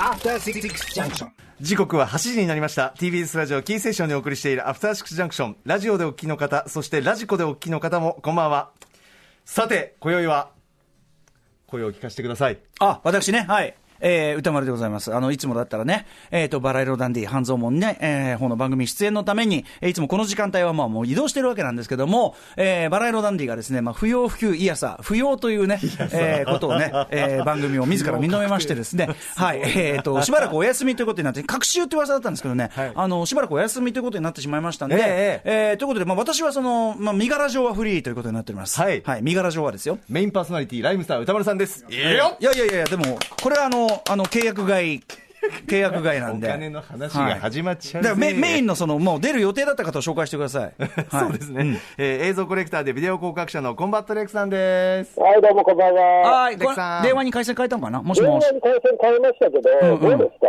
After Six Junction. 時刻は8時になりました。TBS ラジオキーセッションにお送りしているアフターシックスジャンクションラジオでお聞きの方そしてラジコでお聞きの方もこんばんは。さて今宵は声を聞かせてください。あ、私ね、はい。えー、歌丸でございます。あの、いつもだったらね、えっ、と、バラ色ダンディ、半蔵門ね、えー、方の番組出演のために、えーいつもこの時間帯はまあもう移動してるわけなんですけども、えー、バラ色ダンディがですね、まあ、不要不急、いやさ、不要というね、えー、ことをね、えー、番組を自ら 認めましてですね、はい、えっ、と、しばらくお休みということになって、隔週って噂だったんですけどね、はい。あの、しばらくお休みということになってしまいましたんで、ええーということで、まあ、私はその、まあ、身柄上はフリーということになっております。はい。はい、身柄上はですよ。メインパーソナリティライムスター歌丸さんです。い。やいやいやいや、でも、これはあの、あの、契約外、契約外なんで。お金の話が始まっちゃうぜだからメメインのその、もう出る予定だった方を紹介してください。は いそうですね、えー映像コレクターでビデオ広角者のコンバットレックさんですはい、どうもこんばんは。はい、レクさん電話に回線変えたのかな？もし電もし話。に回線変えましたけど、んうんどうですか？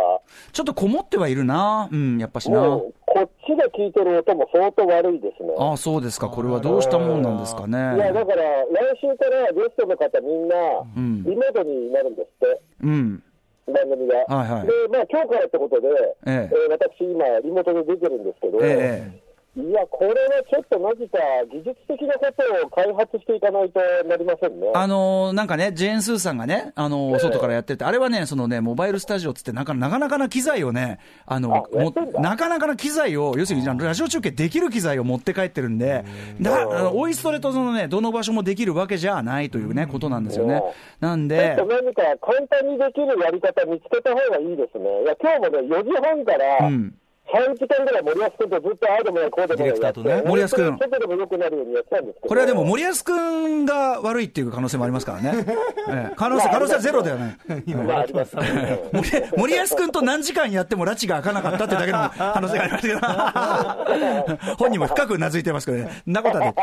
ちょっとこもってはいるな。うん、やっぱしな。こっちが聞いてる音も相当悪いですね。ああ、そうですか。これはどうしたもんなんですかいや、ね。だから、来週からゲストの方みんな、んリモートになるんですって、うん。番組が。はいはいで、まあ、今日からってことで、えええー私今、リモートで出てるんですけど、ええ。いや、これはちょっと何か技術的なことを開発していかないとなりませんね。あのーなんかね、ジェーン・スーさんがね、あのー外からやってて、あれはね、そのね、モバイルスタジオっつってなか、なかなかな機材をね、あのあやってんだ。なかなかな機材を、要するに、ラジオ中継できる機材を持って帰ってるんで、だあのオイストレとそのね、どの場所もできるわけじゃないというね、ことなんですよね。なんちょでっと、何か簡単にできるやり方見つけた方がいいですね。いや、今日もね、4時半から、うん3時間ぐらい森保君とずっとああでもない、こうでもないやって、ディレクターとね森保君。ちょっとでも良くなるようにやってたんですけど、これはでも森保君が悪いっていう可能性もありますからね。ええ。可能性、可能性はゼロではない。まあ、ありますね。森森保君と何時間やっても拉致が開かなかったってだけの 可能性がありますけど、本人も深くうなずいてますけどね、なことはね、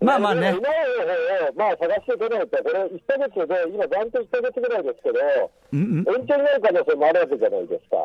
まあまあね。いない、方を、まあ、探して出ないと、これ1ヶ月で、今、暫定1ヶ月ぐらいですけど、延長になる可能性もあるわけじゃないですか。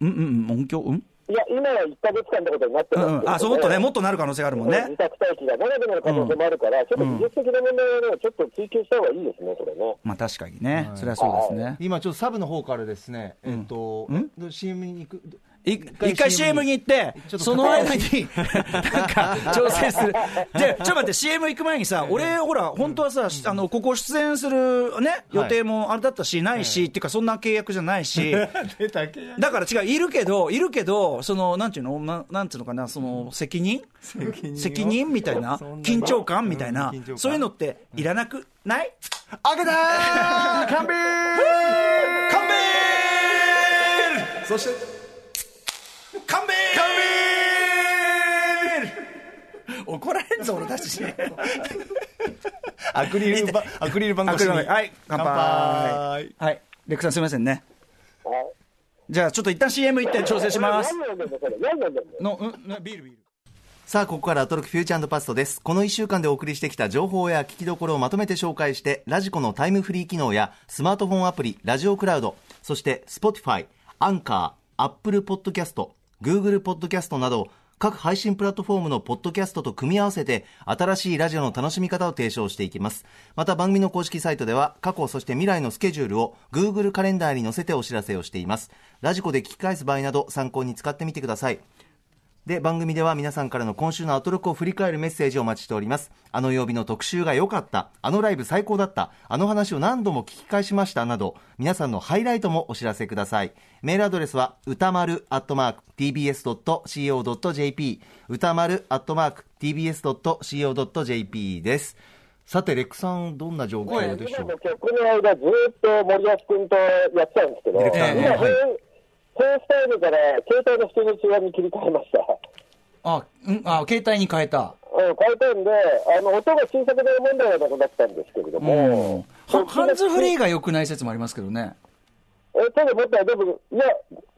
うんうん、音響、うん？いや、今は1ヶ月間ってことになってますけど、うんうん、あ、そうもっとね、もっとなる可能性があるもんね。自。宅待機が長くなる可能性もあるから、ちょっと技術的な問題をね、ちょっと追求した方がいいですね、これね。まあ確かにね、それはそうですね。今ちょっとサブの方からですね、えっと、え CM に行くい一回 CM に。行ってその間に、なんか、調整する。で、ちょっと待って、CM 行く前にさ、俺、ほら、本当はさ、あの、ここ出演するね、予定もあれだったし、ないし、っていうか、そんな契約じゃないし、だから違う、いるけど、いるけど、その、なんていうのななんていうのかな、その、責任？責任みたいな？緊張感みたいな？そういうのっていらなくない？あげたー！勘弁勘弁そしてぞ、俺たち。アクリルばアクリル板あ越しにはい、乾杯。はい、レックさんすみませんね。はいじゃあ、ちょっと一旦 CM 行って調整します。のうん、なビールビール。さあここからアトロクフューチャーパストですこの1週間でお送りしてきた情報や聞きどころをまとめて紹介してラジコのタイムフリー機能やスマートフォンアプリラジオクラウドそして Spotify、アンカー、Apple Podcast、Google Podcast など各配信プラットフォームのポッドキャストと組み合わせて新しいラジオの楽しみ方を提唱していきます。また番組の公式サイトでは過去そして未来のスケジュールを Google カレンダーに載せてお知らせをしています。ラジコで聞き返す場合など参考に使ってみてください。で番組では皆さんからの今週のアトロクを振り返るメッセージをお待ちしております。あの曜日の特集が良かった。あのライブ最高だった。あの話を何度も聞き返しましたなど皆さんのハイライトもお知らせください。メールアドレスは歌丸アットマーク tbs.co.jp 歌丸アットマーク tbs.co.jp です。さてレックさんどんな状況でしょう？今の曲の間、ずっと森保君とやってたんですけど、ディレクターはいフェイスタイムから携帯の出力話に切り替えました。あ、うん、あ、携帯に変えた。うん、変えたんで、あの音が小さくなる問題はなくなったんですけれどうんも、。はハンズフリーが良くない説もありますけどね。え手で持ったら、でも、いや、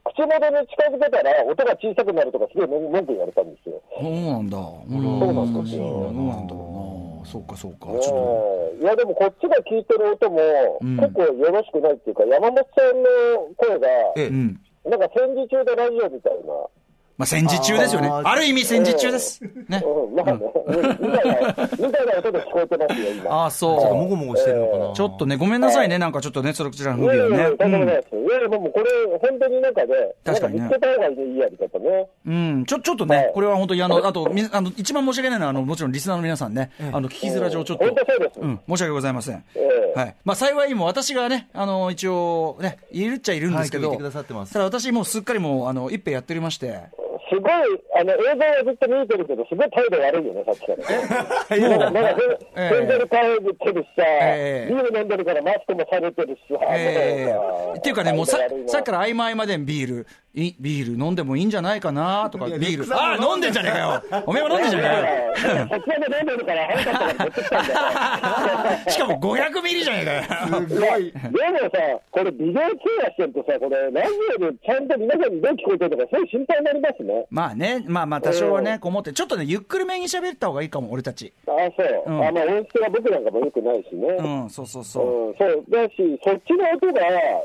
口元に近づけたら、音が小さくなるとか、すげえ文文句言われたんですよ。そうなんだ。うんそうなんですよどうなんだろうな。そうか、そうか。ちょっねえいや、でもこっちが聞いてる音も、ん結構よろしくないっていうか、山本さんの声が、え。うん。なんか戦時中でラジオみたいな、まあ、戦時中ですよね。ある意味戦時中です。ね。うん、まあね、みたいな、みたいな音で聞こえてますよ、今。ああ、ちょっともそごもごしてるのかな。う。ちょっとね、ごめんなさいね。なんかちょっとね、そちらのい不備をね。やいやいや、とんでもこれ、本当になんかね、確かにねなん見つけた方がいいやり方ね。うん、ちょ、ちょっとねはい、これは本当にあの、あと、みあの、一番申し訳ないのは、あの、もちろんリスナーの皆さんね、あの、聞きづら上ちょっと、本当そうです。うん、申し訳ございません。ええはい。まあ、幸いにも私がね、あの、一応、ね、いるっちゃいるんですけど、はい今日いてくださってますただ私もうすっかりもう、あの、一杯やっておりまして、すごい、あの、映像はずっと見えてるけど、すごい態度悪いよね、さっきから。もう、なんか、ええ。ヘンゼル帰ってるしさ、ええ。ビール飲んでるからマスクもされてるしさ、ええ。っていうかね、もうささっきから合間合間でビール、いビール飲んでもいいんじゃないかなとか、ビール、草あ飲んでんじゃねえかよ、おめえも飲んでんじゃねえかよ。そっちまで飲んでるから、早かった。しかも500ミリじゃねえかよ。すごい。でもさ、これ、ビデオ通話してるとさ、これ、ラジオでちゃんと皆さんにどう聞こえてるのか、そういう心配になりますね。まあね、まあまあ多少はね、こう思って、ちょっとね、ゆっくりめに喋った方がいいかも、俺たち。ああ、そう。うんあまあ、音質が僕なんかも良くないしね。うん、そうそうそう。うん、そうだし、そっちの音が、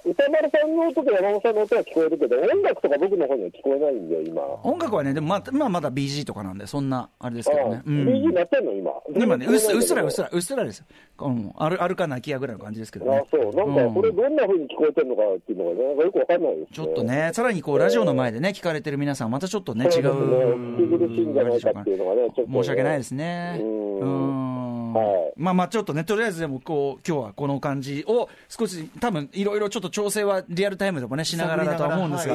歌丸さんの音と山本さんの音は聞こえるけど、音楽とか僕の方には聞こえないんだよ、今。音楽はね、でもまあ、まあ、まだ BG とかなんで、そんな、あれですけどね。う BG ん。なってんの、今。今ね、うっすうっすらうっすら。ら、うっすらですよ。うん。ある、あるかなきやぐらいの感じですけどね。あそう。なんか、これどんな風に聞こえてるのかっていうのがね、なんかよくわかんないです、ね。ちょっと。ね、さらにこう、ラジオの前でね、聞かれてる皆さん、またちょっとね、違そう。聞き苦しいんじゃないかっていうの申し訳ないですね。うんまあまあ、ちょっとね、とりあえずでも、こう、今日はこの感じを、少し、多分いろいろちょっと調整はリアルタイムでもね、しながらだとは思うんですが。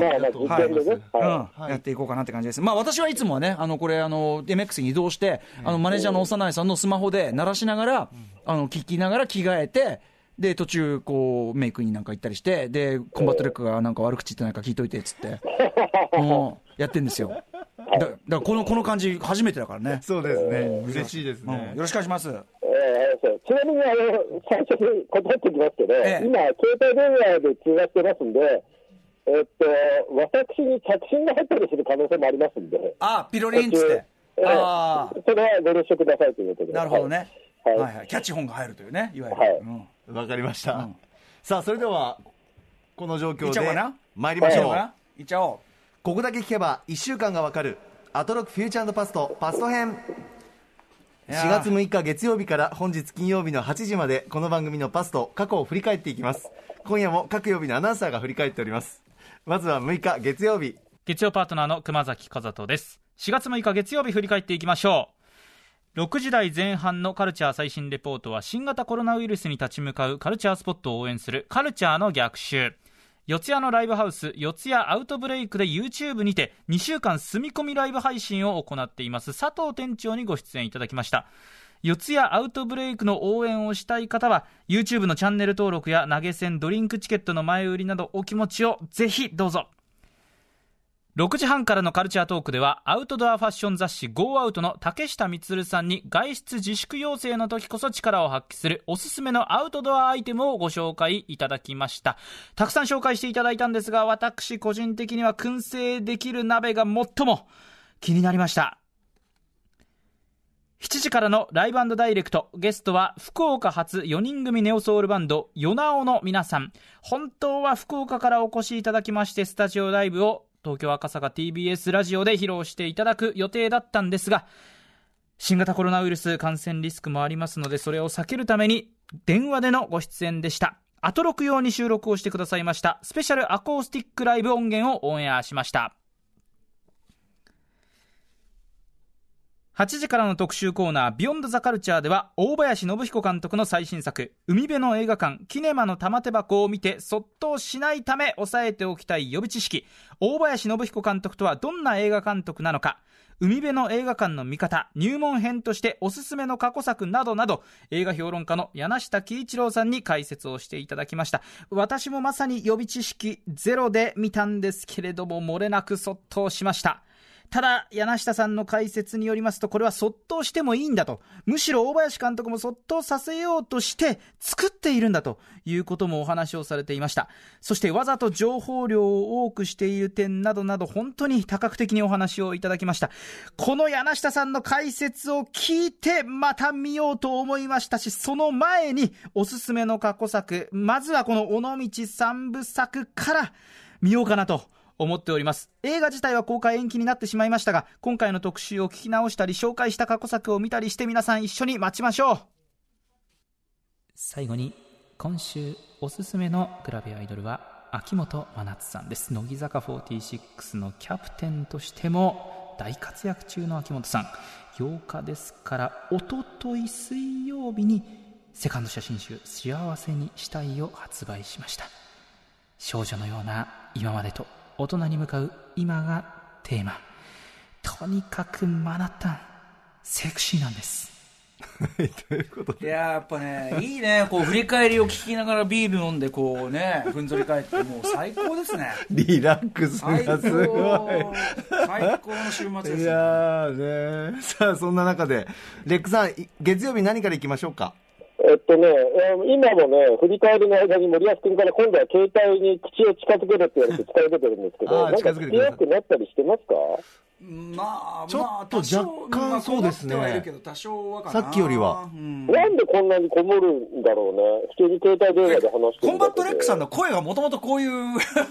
やっていこうかなって感じです。まあ私はいつもはね、あの、これ、あの、MX に移動して、あの、マネージャーの幼いさんのスマホで鳴らしながら、あの、聞きながら着替えて、で、途中、こう、メイクになんか行ったりして、で、コンバットレックがなんか悪口言ってないか聞いといて、っつって、うん。やってんですよ。だだからこの、この感じ、初めてだからね。そうですね。嬉しいですうんよね。ろしくお願いします。い。えーそうちなみに、あの、最初に断っておきますけど、ええ今、携帯電話で通話してますんで、えっと、私に着信が入ったりする可能性もありますんで。あ、ピロリンっつって。ええああ、それはご了承くださいということで。なるほどね。はいはいはい。キャッチ本が入るというね、いわゆる。はいうんわかりました。うんさあ、それでは、この状況で参りましょう。いっちゃおう。ここだけ聞けば1週間がわかるアトロックフューチャーパストパスト編。いやー。4月6日月曜日から本日金曜日の8時までこの番組のパスト過去を振り返っていきます。今夜も各曜日のアナウンサーが振り返っております。まずは6日月曜日。月曜パートナーの熊崎和人です。4月6日月曜日振り返っていきましょう。6時台前半のカルチャー最新レポートは新型コロナウイルスに立ち向かうカルチャースポットを応援するカルチャーの逆襲四谷のライブハウス四谷アウトブレイクで YouTube にて2週間住み込みライブ配信を行っています。佐藤店長にご出演いただきました。四谷アウトブレイクの応援をしたい方は YouTube のチャンネル登録や投げ銭ドリンクチケットの前売りなどお気持ちをぜひどうぞ。6時半からのカルチャートークではアウトドアファッション雑誌 Go Out の竹下充さんに外出自粛要請の時こそ力を発揮するおすすめのアウトドアアイテムをご紹介いただきました。たくさん紹介していただいたんですが私個人的には燻製できる鍋が最も気になりました。7時からのライブダイレクト。ゲストは福岡発4人組ネオソウルバンドヨナオの皆さん。本当は福岡からお越しいただきましてスタジオライブを東京赤坂 TBS ラジオで披露していただく予定だったんですが新型コロナウイルス感染リスクもありますのでそれを避けるために電話でのご出演でした。アトロク用に収録をしてくださいましたスペシャルアコースティックライブ音源をオンエアしました。8時からの特集コーナー「ビヨンドザカルチャーでは大林信彦監督の最新作「海辺の映画館キネマの玉手箱」を見てそっとしないため押さえておきたい予備知識。大林信彦監督とはどんな映画監督なのか。海辺の映画館の見方入門編としておすすめの過去作などなど映画評論家の柳下喜一郎さんに解説をしていただきました。私もまさに予備知識ゼロで見たんですけれども漏れなくそっとしました。ただ、柳下さんの解説によりますと、これはそっとしてもいいんだと。むしろ大林監督もそっとさせようとして作っているんだということもお話をされていました。そしてわざと情報量を多くしている点などなど本当に多角的にお話をいただきました。この柳下さんの解説を聞いてまた見ようと思いましたし、その前におすすめの過去作、まずはこの尾道三部作から見ようかなと思っております。映画自体は公開延期になってしまいましたが今回の特集を聞き直したり紹介した過去作を見たりして皆さん一緒に待ちましょう。最後に今週おすすめのグラビアアイドルは秋元真夏さんです。乃木坂46のキャプテンとしても大活躍中の秋元さん。8日ですからおととい水曜日にセカンド写真集「幸せにしたい」を発売しました。少女のような今までと大人に向かう今がテーマとにかくマナタンセクシーなんです ということでいややっぱね、いいね、こう振り返りを聞きながらビール飲んで、こうね、ふんぞり返って、もう最高ですね。リラックスがすごい。最高の週末です、ね、いやね、さあ、そんな中で、レックさん、月曜日何からいきましょうか？えっとね、今もね、振り返りの間に森保君から今度は携帯に口を近づけるって言われて近づけてるんですけど、なんか聞きやすくなったりしてますか？まあ、ちょっと若干そうですね。さっきよりは、うん。なんでこんなにこもるんだろうね。普通に携帯電話で話してるコンバットレックさんの声がもともとこういう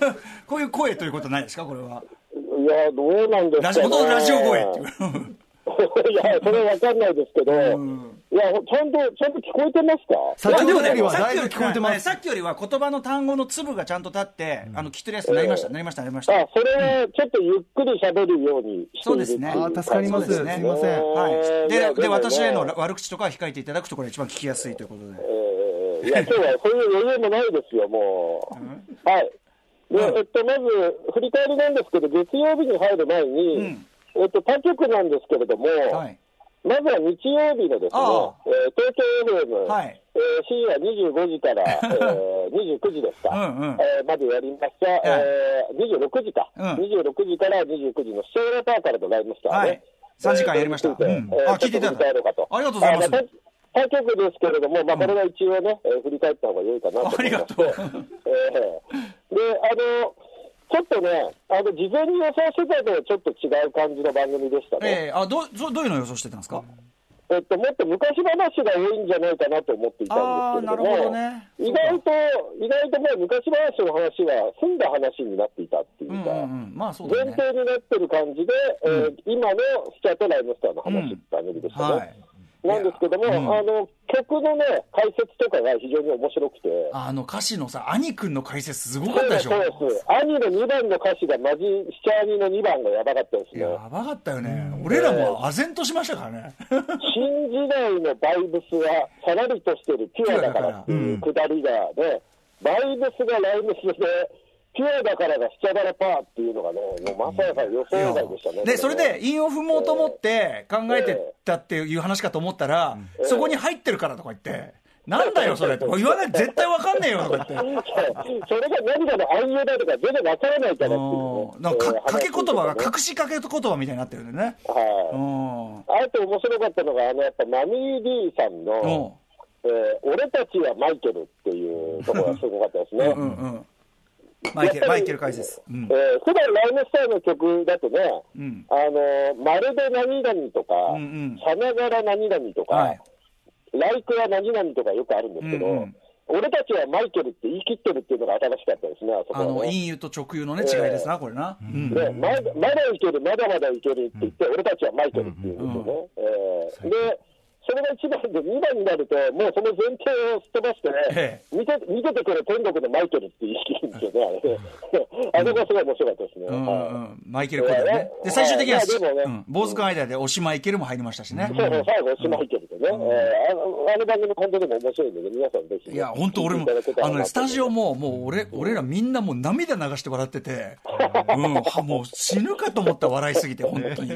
こういう声ということないですか、これは。いや、どうなんですか、ね。ラジオ声っていう。いや、それわかんないですけど、うんいや、ちゃんと、ちゃんと聞こえてますか？さっきよりはだいぶ聞こえてます。さっきよりは言葉の単語の粒がちゃんと立って、あの、聞き取りやすくなりました、なりました、なりました。あ、それ、ちょっとゆっくり喋るようにそうですね。あ、助かります。すみません。はい。で、で、私への悪口とかは控えていただくと、ころが一番聞きやすいということで。えー、いや、今日はそういう余裕もないですよ、もう。はい。で、えっと、まず、振り返りなんですけど、月曜日に入る前に、えっと、他局なんですけれども、はい。まずは日曜日のですね、えー、東京 FM、はい、えー、深夜25時から、えー、29時ですか、うんうん、えー、までやりました、えー、26時か、うん、26時から29時のショーラパーからのライブスターね、はい、3時間やりました。うん、あ、聞いていただいた。ありがとうございます。他局ですけれども、まあ、これは一応ね、うん、えー、振り返った方が良いかなと思います。ありがとう。えー、で、あの、ちょっとね、あの事前に予想してたのはちょっと違う感じの番組でしたね。えー、あどどういうの予想してたんですか、えっと、もっと昔話が多いんじゃないかなと思っていたんですけれども、ね、意外と、意外ともう昔話の話は済んだ話になっていたっていうか、前提になってる感じで、えー、今のスチャートライムスターの話って番組でしたね。うんはいなんですけども、うん、あの曲のね、解説とかが非常に面白くて。あの歌詞のさ、兄くんの解説すごかったでしょ？そうです。兄の2番の歌詞がマジ、シチャーニの2番がやばかったですね。やばかったよね。うん、俺らも唖然としましたからね。新時代のバイブスは、さらりとしてるピュアだからっていうくだりがね、うん、バイブスがライブスで、ピュアだからがスチャダラパーっていうのがね、もうまさか予想外でしたね。で、それで、韻を踏もうと思って考えてたっていう話かと思ったら、えー、そこに入ってるからとか言って、なんだよ、それって。言わない、絶対わかんねえよ、とか言って。それが何かの暗喩だとか、全然わからないからっていうなんか、掛け言葉が隠し掛け言葉みたいになってるんでね。はい。あと面白かったのが、あの、やっぱ、マミー・リーさんの、えー、俺たちはマイケルっていうところがすごかったですね。うんうんマイケル、マイケル解説。うん、えー、普段ライムスターの曲だとね、うん、あの、まるで何々とか、うんうん、さながら何々とか、はい、ライクは何々とかよくあるんですけど、うんうん。俺たちはマイケルって言い切ってるっていうのが新しかったですね、あそこは、ね、あの、陰湯と直湯のね、違いですな、えー、これな。うん、ねままだいける、まだまだいけるって言って、俺たちはマイケルって言うんですよね。えー、で、それが1番で、2番になると、もうその前提をすっ飛ばしてね、ええ、見て見ててくれ、天国のマイケルって言い切るんですよね、あれがすごい面白かったですね。うんうんマイケルことね。で、最終的には、ね。うん、坊主君間で、推しマイケルも入りましたしね。そうそう、最後、推しマイケルでね。うん、えー、あのあの番組、本当にも面白いので、皆さんぜひ、いや、本当俺も、あのね、スタジオも、もう俺、俺らみんなもう涙流して笑ってて、うん、もう死ぬかと思った笑いすぎて、本当に。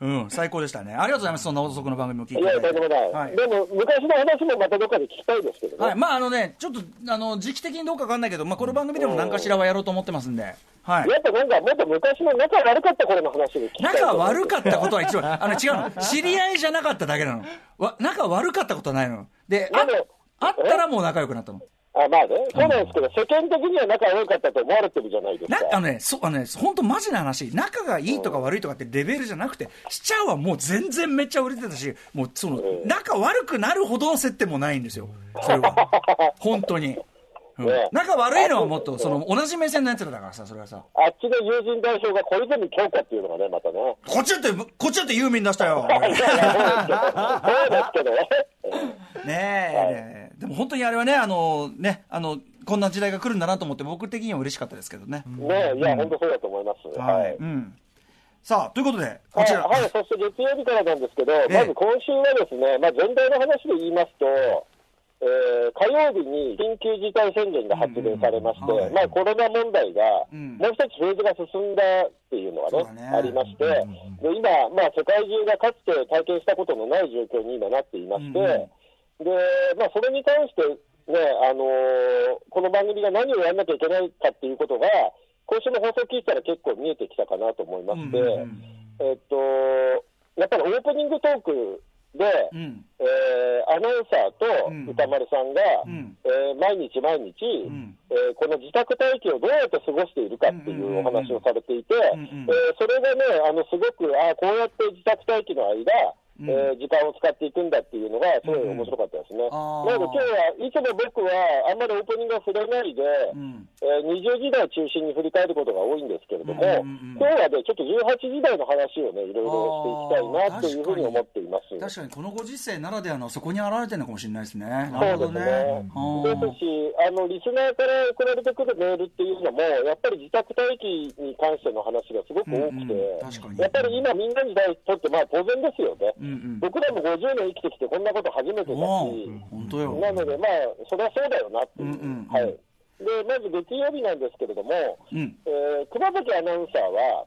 うん、最高でしたね。ありがとうございます、そんな遅くの番組も聞いていただいて。でもない。はい、でも、昔の話もまたどっかで聞きたいですけどね。はい、まああのね、ちょっと、あの、時期的にどうか分かんないけど、まあこの番組でも何かしらはやろうと思ってますんで。はい。やっぱなんか、もっと昔の仲悪かった頃の話。仲悪かったことは一応、あの、違うの。知り合いじゃなかっただけなの。わ、仲悪かったことはないの。で、ああったらもう仲良くなったの。あまあね、そうなんですけど、世間的には仲良かったと思われてるじゃないですか。あのね、そあのね、本当マジな話、仲がいいとか悪いとかってレベルじゃなくて、しちゃうはもう全然めっちゃ売れてたし、もうその、仲悪くなるほどの接点もないんですよ。それは。本当に。ね仲悪いのはもっと、その、同じ目線のやつらだからさ、それはさ。あっちの友人代表が小泉京子っていうのがね、またね。こっちだって、こっちだってユーミン出したよ。そうですけど ね。ねえ、でも本当にあれはね、あの、ね、あの、こんな時代が来るんだなと思って、僕的には嬉しかったですけどね。ねいや、本当そうだと思います。はい。うん。さあ、ということで、こはい、ちら。はい、そして月曜日からなんですけど、えまず今週はですね、まあ、全体の話で言いますと、えー火曜日に緊急事態宣言が発令されまして、うんうんはいまあ、コロナ問題が、うんもう一つフェーズが進んだっていうのはね、ねありまして、で今、まあ、世界中がかつて体験したことのない状況に今なっていまして、うんでまあ、それに関して、ねあのーこの番組が何をやらなきゃいけないかっていうことが、今週の放送聞いたら結構見えてきたかなと思いまして、うんうんえっと、やっぱりオープニングトークで、うん。えーアナウンサーとうん。歌丸さんが、うん。えー毎日毎日、ん。えーこの自宅待機をどうやって過ごしているかっていうお話をされていて、うんうんえーそれがね、あのすごく、あーこうやって自宅待機の間、うんえー時間を使っていくんだっていうのが、すごい面白かったですね。あーなので、今日はいつも僕はあんまりオープニングは触れないで、うん。えー20時代中心に振り返ることが多いんですけれども、うんうんうん今日はね、ちょっと18時代の話をね、いろいろしていきたいなというふうに思っています。確かにこのご時世ならではのそこに現れてるのかもしれないですね。なるほどそうですね。ですし、あの、リスナーから送られてくるメールっていうのも、やっぱり自宅待機に関しての話がすごく多くて、うんうんやっぱり今みんなにとって、まあ当然ですよね。うんうん。僕らも50年生きてきてこんなこと初めてだし、本当よ。なので、まあ、それはそうだよなっていう。うんうんうんはい。で、まず月曜日なんですけれども、うん。えー熊崎アナウンサーは、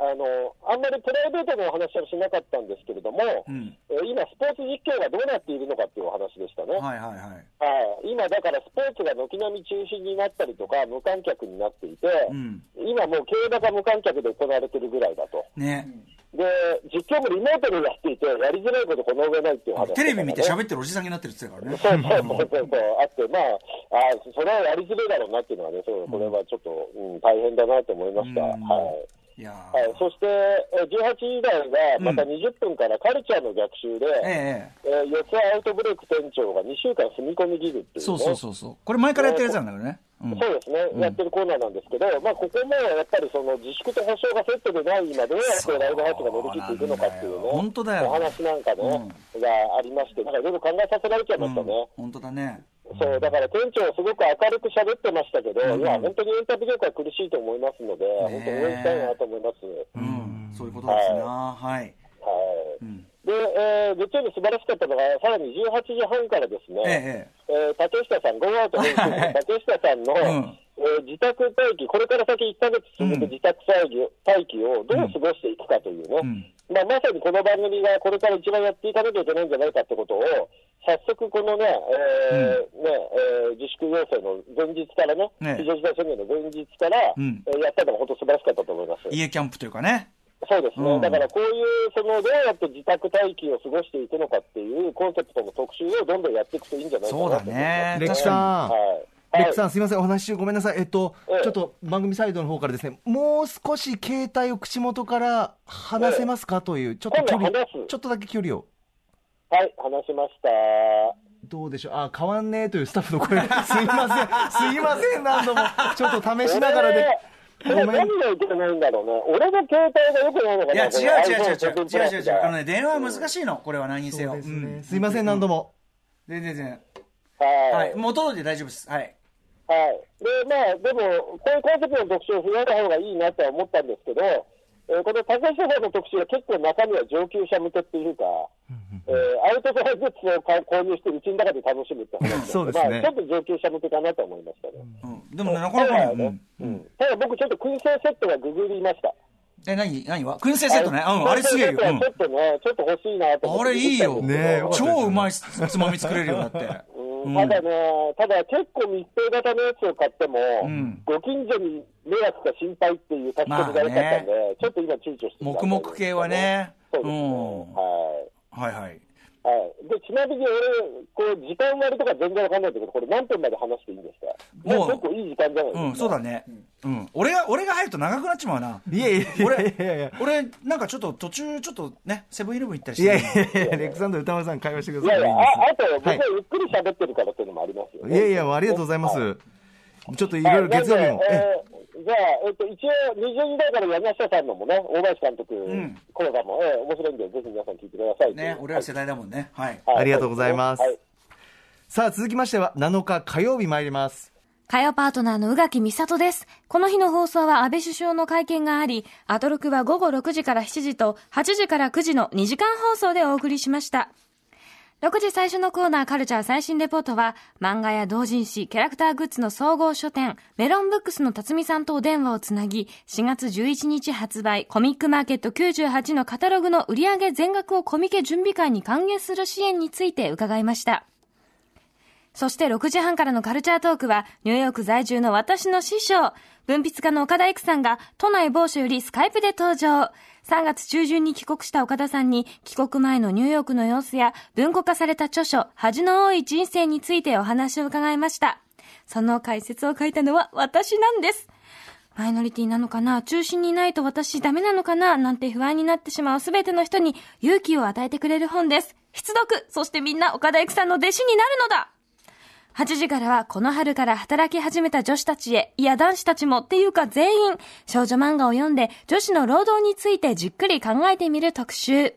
あの、あんまりプライベートのお話はしなかったんですけれども、うん。えー今、スポーツ実況がどうなっているのかっていうお話でしたね。はいはいはい。はい、今、だからスポーツが軒並み中止になったりとか、無観客になっていて、うん。今もう競馬が無観客で行われてるぐらいだと。ね。で、実況もリモートでやっていて、やりづらいことこの上ないっていう話、テレビ見てゃ喋ってるおじさんになってるって言ってたそうからね。そうそうそう、あって、まあ、あそれはやりづらいだろうなっていうのはね、そうこれはちょっと、うん、大変だなと思いました。うんはいはい、そして、えー18時台がまた20分からカルチャーの逆襲で、ええ。えー四つアウトブレイク店長が2週間住み込みギグっていう、ね、そうそうそうそう。これ前からやってるやつなんだけどね。うん。そうですね、やってるコーナーなんですけど、まあ、ここもやっぱりその自粛と保証がセットでない今、どうやってライブハウスが乗り切っていくのかっていうね、本当だよお話なんかね、がありまして、なんかいろいろ考えさせられちゃいましたね。本当だね。そうだから店長、すごく明るく喋ってましたけど、いや、本当にエンタメ業界苦しいと思いますので、本当に応援したいなと思います。うん。そういうことですな。はい。はいうん。で、えー、月曜日素晴らしかったのが、さらに18時半からですね、ええ。えー竹下さん、ゴーアウト編集の 竹下さんの、んえー自宅待機、これから先1ヶ月続く自宅待機,、待機をどう過ごしていくかというね、ん。まあ、まさにこの番組がこれから一番やっていかなきゃいけないん。じゃないかってことを、早速このね、えーねえー自粛要請の前日からね、ね。非常事態宣言の前日から、うん。えーやったのが本当素晴らしかったと思います。家キャンプというかね。そうですね、うん。だからこういう、そのどうやって自宅待機を過ごしていくのかっていうコンセプトの特集をどんどんやっていくといいんじゃないかなそうだと思います。ね。レックさん、はいレックさん、すみません、お話し中ごめんなさい。えっと、ええちょっと番組サイドの方からですね、もう少し携帯を口元から離せますか？という、ちょっと距離ちょっとだけ距離を。はい、話しました。どうでしょう？あ、変わんねえというスタッフの声。すいません。すいません、何度も。ちょっと試しながらで。ごめん何。がいけないんだろうね。俺の携帯が良くないのかないや、違う違う違う違う。違う違う。あのう。ね、電話は難しいの。これは何にせよ。すねうんすいません、何度も。全然全然。は。はいい。もう届いて大丈夫です。はい。はい。で、まあ、でも、こういうコンセプトの特集を増やした方がいいなとは思ったんですけど、えーこの竹下さんの特集は結構中身は上級者向けっていうか、えーアウトドアグッズを購入して、うちの中で楽しむってそうですねまあ、ちょっと上級者向けかなと思いましたね。うん。でもね、なかなかね。ただねうんうんただ僕、ちょっと燻製セットがググりました。え、何？何は？燻製セットね。うん、あれすげえよ。うんちょっとね、ちょっと欲しいなと思って。あれいいよ。ね超うまいつつまみ作れるよ、だって。うんただね、ただ結構密閉型のやつを買っても、んご近所に迷惑か心配っていう書き込みが良かったんで、ちょっと今躊躇してる黙々系はね。そうですね。うんはい。はいはい。はい。で、ちなみに俺、こう、時間割とか全然わかんないんだけど、これ何分まで話していいんですか？もう結構いい時間じゃないですか。うん、そうだね。うん、俺が俺が入ると長くなっちまうな。いやいやいや俺いやいや俺なんかちょっと途中ちょっとねセブンイレブン行ったりしていやいやいやレックさんと歌丸さん会話してくださいいやいや、ああと、僕ははいゆっくり喋ってるからっていうのもありますよね。いやいやありがとうございますはちょっといろいろ月曜日もじゃあ、えっと、一応、20時代から柳下さんのもね、大林監督ん講座も、えー面白いんで、ぜひ皆さん聞いてください。ね俺ら世代だもんね。はい。はいありがとうございますはいさあ続きましては7日火曜日参ります火曜パートナーの宇垣美里です。この日の放送は安倍首相の会見があり、アトロクは午後6時から7時と8時から9時の2時間放送でお送りしました。6時最初のコーナーカルチャー最新レポートは、漫画や同人誌、キャラクターグッズの総合書店、メロンブックスの辰巳さんとお電話をつなぎ、4月11日発売、コミックマーケット98のカタログの売上全額をコミケ準備会に還元する支援について伺いました。そして6時半からのカルチャートークは、ニューヨーク在住の私の師匠、文筆家の岡田育さんが、都内某所よりスカイプで登場。3月中旬に帰国した岡田さんに、帰国前のニューヨークの様子や、文庫化された著書、恥の多い人生についてお話を伺いました。その解説を書いたのは私なんです。マイノリティなのかな？中心にいないと私ダメなのかな？なんて不安になってしまうすべての人に勇気を与えてくれる本です。必読そしてみんな岡田育さんの弟子になるのだ8時からはこの春から働き始めた女子たちへ、いや男子たちもっていうか全員、少女漫画を読んで女子の労働についてじっくり考えてみる特集。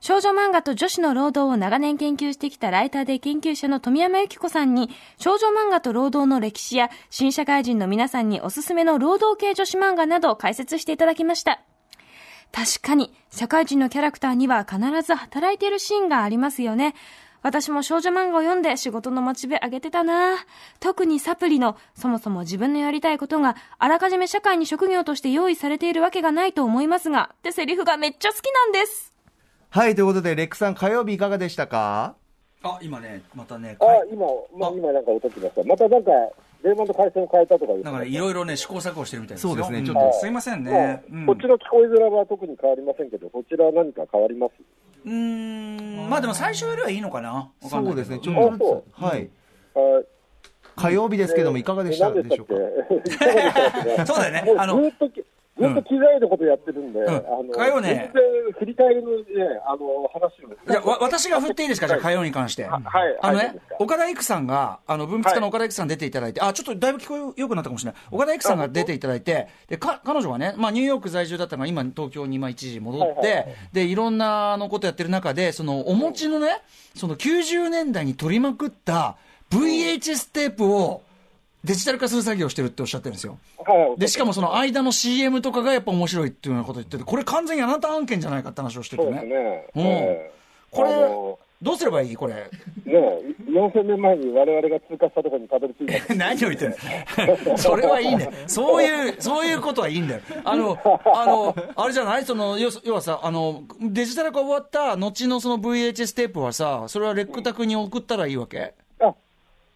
少女漫画と女子の労働を長年研究してきたライターで研究者の富山由紀子さんに、少女漫画と労働の歴史や新社会人の皆さんにおすすめの労働系女子漫画などを解説していただきました。確かに、社会人のキャラクターには必ず働いているシーンがありますよね。私も少女漫画を読んで仕事のモチベ上げてたな特にサプリの、そもそも自分のやりたいことがあらかじめ社会に職業として用意されているわけがないと思いますが、ってセリフがめっちゃ好きなんです。はいということでレックさん火曜日いかがでしたか？あ今ねまたね。あ、今、まあ、今なんか音ってました。またなんか、電話の回線を変えたとかだからいろいろね試行錯誤してるみたいですよ。そうですね。ん。ちょっとすいませんもね。ううん。こっちの聞こえづらは特に変わりませんけど、そちら何か変わります？うーん。まあでも最初よりはいいのかな。わかんないけど。そうですね。ちょうんっとはい。はい。火曜日ですけどもいかがでしたでしょうか？そうだよね。あのずっとき、ずっと機材のことやってるんで、ん。あの、火曜ね。振り返りのね、あの、話を。じゃあわ私が振っていいですか、じゃあ火曜に関して。はいあのね岡田育さんが、あの、文筆家の岡田育さん出ていただいて、あ、ちょっとだいぶ聞こえよくなったかもしれない。岡田育さんが出ていただいて、で、か、彼女はね、まあ、ニューヨーク在住だったのが、今、東京に今一時戻って、はいはい。はいで、いろんな、あの、ことやってる中で、その、お持ちのね、その90年代に撮りまくった VHS テープを、デジタル化する作業をしてるっておっしゃってるんですよ。はいで、しかもその間の CM とかがやっぱ面白いっていうようなこと言ってて、これ完全にあなた案件じゃないかって話をしててそうね。ね。うんええこれどうすればいい？これ。ね4000年前に我々が通過したところにたどり着いた。何を言ってんの それはいいんだよ。そういう、そういうことはいいんだよ。あの、あの、あれじゃない？その、要はさ、あの、デジタル化終わった後のその VHS テープはさ、それはレックタクに送ったらいいわけ？あ、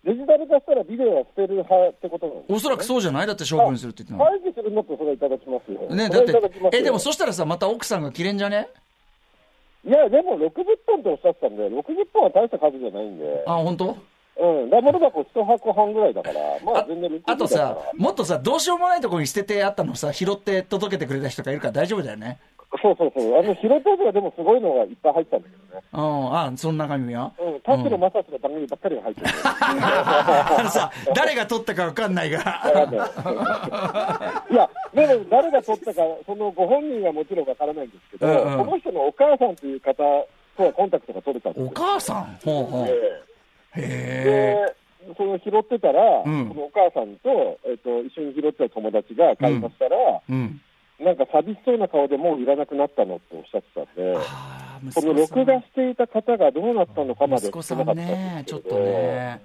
デジタル化したらビデオは捨てる派ってことなんですね。おそらくそうじゃない？だって処分するって言って廃棄するんだったらそれはいただきますよ。ね、だって、え、でもそしたらさ、また奥さんが切れんじゃね？いや、でも60本っておっしゃってたんで、60本は大した数じゃないんで、あ、本当？うん、ダブル箱1箱半ぐらいだから、まああ全然60あとさ、もっとさ、どうしようもないところに捨ててあったのをさ、拾って届けてくれた人がいるから大丈夫だよね。そうそうそう、あの、拾ったやつがでもすごいのがいっぱい入ってたんだけどね。うん、あ、そんな中身はうん、タックのマサスの番組ばっかりが入ってる。あのさ、誰が取ったかわかんないが。いや、でも誰が撮ったか、そのご本人はもちろんわからないんですけど、うんうんこの人のお母さんという方とはコンタクトが取れたんですおよ。母さん？ほうほう。えへえで、その拾ってたら、うんそのお母さんと、えっと、一緒に拾ってた友達が会話したら、え。うん。なんか寂しそうな顔でもういらなくなったのっておっしゃってたんで、ああ、その録画していた方がどうなったのかまで息子さん知らなかったんね、ちょっとね。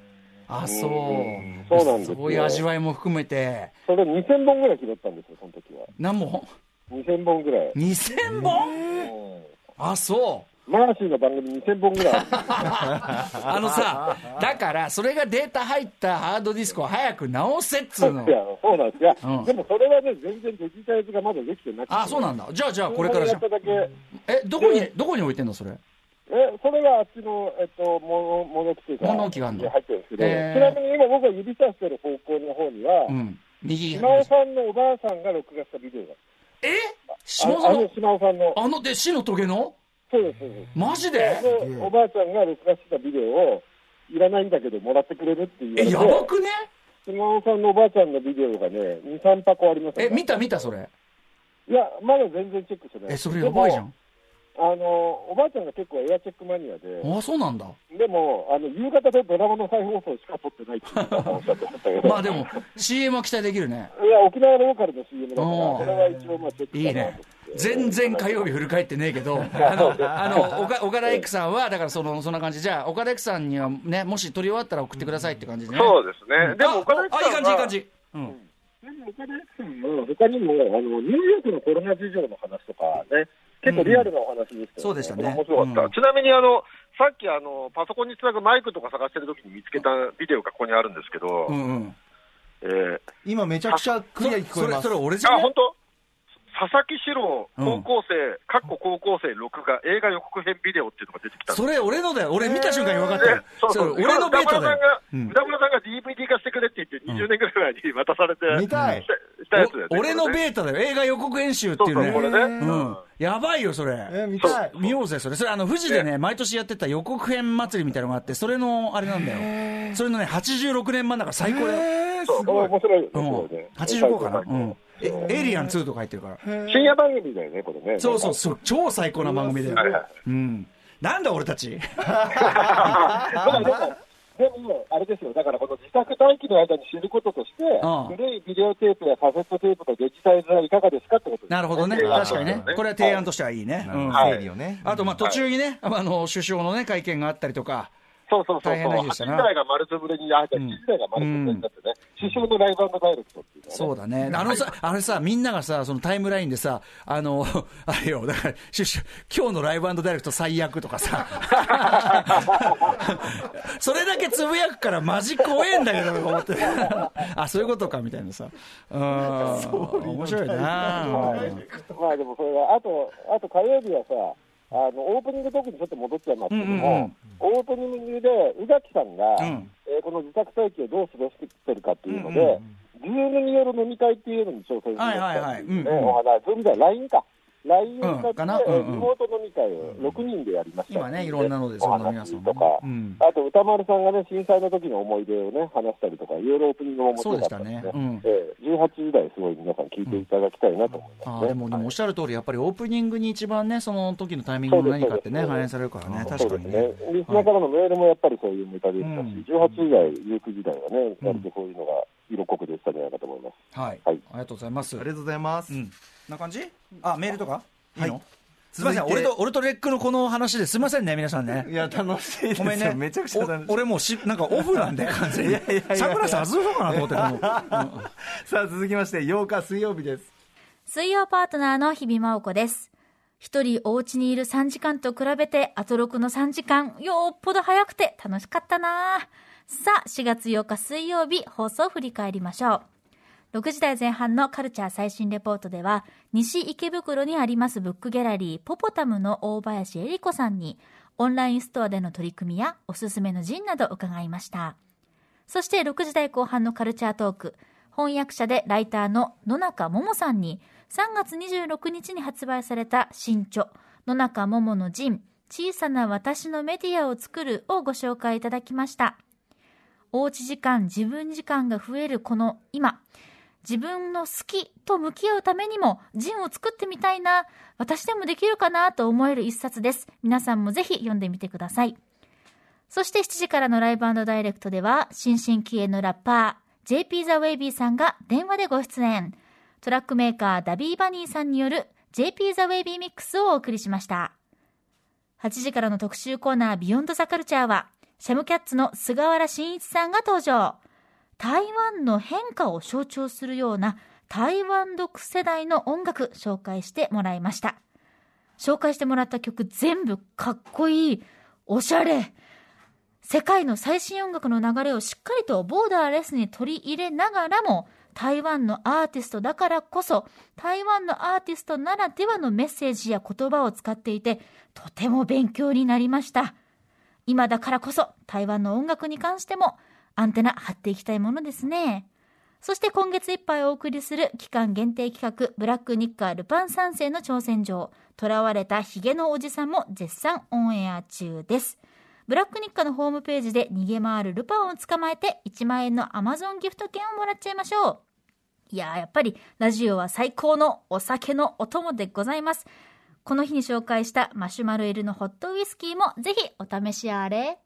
あ、そううん。そうなんですよそういう味わいも含めて、それ2000本ぐらい拾ったんですよ、その時は。何本？2000本ぐらい。?2000 本？うんあ、そう。マーシーの番組2000本ぐらいあ あのさ、だから、それがデータ入ったハードディスクを早く直せっつうのそうなんです。いや、うんでもそれはね、全然デジタイズがまだできてなくて。あ、そうなんだ。じゃあ、じゃあ、これからじゃんえ、どこに、どこに置いてんの、それ？え、それがあっちの、えっと、物物置というか、物置があるの？に入ってるんですけど、へーちなみに今僕が指さしてる方向の方には、うん。右島尾さんのおばあさんが録画したビデオだ。え？あ島さんの？あの島尾さんの。あので死のトゲの？そうです、そう。です。マジで？のおばあちゃんが録画してたビデオを、いらないんだけど、もらってくれるって言えやばくね？島尾さんのおばあちゃんのビデオがね、2、3箱ありますえ見た見たそれ。いや、まだ全然チェックしてない。えそれやばいじゃん。あの、おばあちゃんが結構エアチェックマニアで、あそうなんだ。でも、あの、夕方でドラマの再放送しか撮ってないっていう まあでも CM は期待できるね。いや、沖縄ローカルの CM だから、それは一応まあチェックいいね全然火曜日振り返ってねえけど、あの、あの、岡岡田育さんは、だからその、そんな感じ。じゃあ、岡田育さんにはね、もし撮り終わったら送ってくださいって感じでね。そうですね。でも、岡田あ、あいい感じ、いい感じ。じ。うん。でも岡田さんも、他にも、あの、ニューヨークのコロナ事情の話とかね、結構リアルなお話でしたよね。そうでしたね面白かった。うんちなみに、あの、さっき、あの、パソコンにつなぐマイクとか探してる時に見つけたビデオがここにあるんですけど、うんうん。えー今めちゃくちゃクリアに聞こえますそれそれ。俺じゃあ、ね本当？佐々木史郎、うん高校生、かっこ高校生録画、映画予告編ビデオっていうのが出てきたそれ俺のだよ。俺見た瞬間に分かったでよ。そうそう俺のベータだよ。歌村さんが、歌村さんが DVD 化してくれって言って、20年ぐらい前に渡されて、見たいしたやつだよ俺のベータだよ。映画予告編集っていうそうそう、これね。ね。うん。やばいよ、それ。え見たい見ようぜ、それ。それ、あの、富士でね、毎年やってた予告編祭りみたいなのがあって、それの、あれなんだよ。それのね、86年版だから最高だよ。えー、そうすごい。面白いね。85かな？エイリアン2とか入ってるから。深夜番組だよね、これね。そうそう、そう超最高な番組だよ。うん。なんだ俺たち。まあでも、でも、あれですよ、だからこの自宅待機の間に知ることとして、うん古いビデオテープやカセットテープのデジタイズはいかがですかってことですなるほどね。はい確かにね。これは提案としてはいいね。うんはい整理をね。あと、まあ、途中にね、あの、首相のね、会見があったりとか、そうそうそうそう。大変な日で8したな時台が丸つぶれに、あ、7時台が丸つぶれになってね、首相のライブダイレクトっていうねそうだね。あのさ、あれさ、みんながさ、そのタイムラインでさ、あの、あれよ、だから、シュッシュ今日のライブダイレクト最悪とかさ、それだけつぶやくからマジ怖えんだけど、とか思って。あ、そういうことか、みたいなさ。うん。面白いなまあでもそれは、あと、あと火曜日はさ、あのオープニングトークにちょっと戻っちゃいますけども、うんうんうんオープニングで宇垣さんが、うん。えーこの自宅待機をどう過ごしてるかっていうので、ズームによる飲み会っていうのに挑戦しましたんねお話。ズームじゃない LINE か。LINE を使って、リモート飲み会を6人でやりました、今ねいろんなのでそおんな皆さんも話とか、うん。あと歌丸さんがね、震災の時の思い出をね、話したりとか、いろいろオープニングも面白かったので、そうでしたね。ええ。18時台、すごい皆さん聞いていただきたいなと思います、ねあーでも、でもおっしゃる通り、やっぱりオープニングに一番ね、その時のタイミングの何かってね、反映されるからね、そ確かにね。リスナーからのメールもやっぱりそういうネタでしたし、うん。18時台、19時台はね、割とそういうのが色濃く出てたんじゃないかと思います。はい。はいありがとうございます。ありがとうございます。うん。な感じ？あ、メールとか？いいの、はいすみません、俺と、俺とレックのこの話ですみませんね、皆さんねい。や、楽しいですよ。ごめんね。めちゃくちゃ楽しい。お俺もうし、なんかオフなんで、完全に。いやいやいやいや桜さん外そうかなと思って、も うさあ、続きまして、8日水曜日です。水曜パートナーの日々真央子です。一人お家にいる3時間と比べて、アトロクの3時間、よっぽど早くて楽しかったなさあ、4月8日水曜日、放送を振り返りましょう。6時台前半のカルチャー最新レポートでは、西池袋にありますブックギャラリー、ポポタムの大林恵理子さんに、オンラインストアでの取り組みやおすすめのジンなど伺いました。そして6時台後半のカルチャートーク、翻訳者でライターの野中桃さんに、3月26日に発売された新著、野中桃の陣、小さな私のメディアを作るをご紹介いただきました。おうち時間、自分時間が増えるこの今、自分の好きと向き合うためにも、陣を作ってみたいな、私でもできるかなと思える一冊です。皆さんもぜひ読んでみてください。そして7時からのライブダイレクトでは、新進気鋭のラッパー、JP ザ・ウェイビーさんが電話でご出演。トラックメーカーダビーバニーさんによる JP ザ・ウェイビーミックスをお送りしました。8時からの特集コーナービヨンドザカルチャーは、シャムキャッツの菅原慎一さんが登場。台湾の変化を象徴するような台湾独世代の音楽紹介してもらいました。紹介してもらった曲全部かっこいい、おしゃれ。世界の最新音楽の流れをしっかりとボーダーレスに取り入れながらも、台湾のアーティストだからこそ、台湾のアーティストならではのメッセージや言葉を使っていて、とても勉強になりました。今だからこそ、台湾の音楽に関しても、アンテナ張っていきたいものですね。そして今月いっぱいお送りする期間限定企画、ブラックニッカールパン三世の挑戦状、囚われたヒゲのおじさんも絶賛オンエア中です。ブラックニッカのホームページで逃げ回るルパンを捕まえて1万円のアマゾンギフト券をもらっちゃいましょう。いやー、やっぱりラジオは最高のお酒のお供でございます。この日に紹介したマシュマロエルのホットウイスキーもぜひお試しあれ。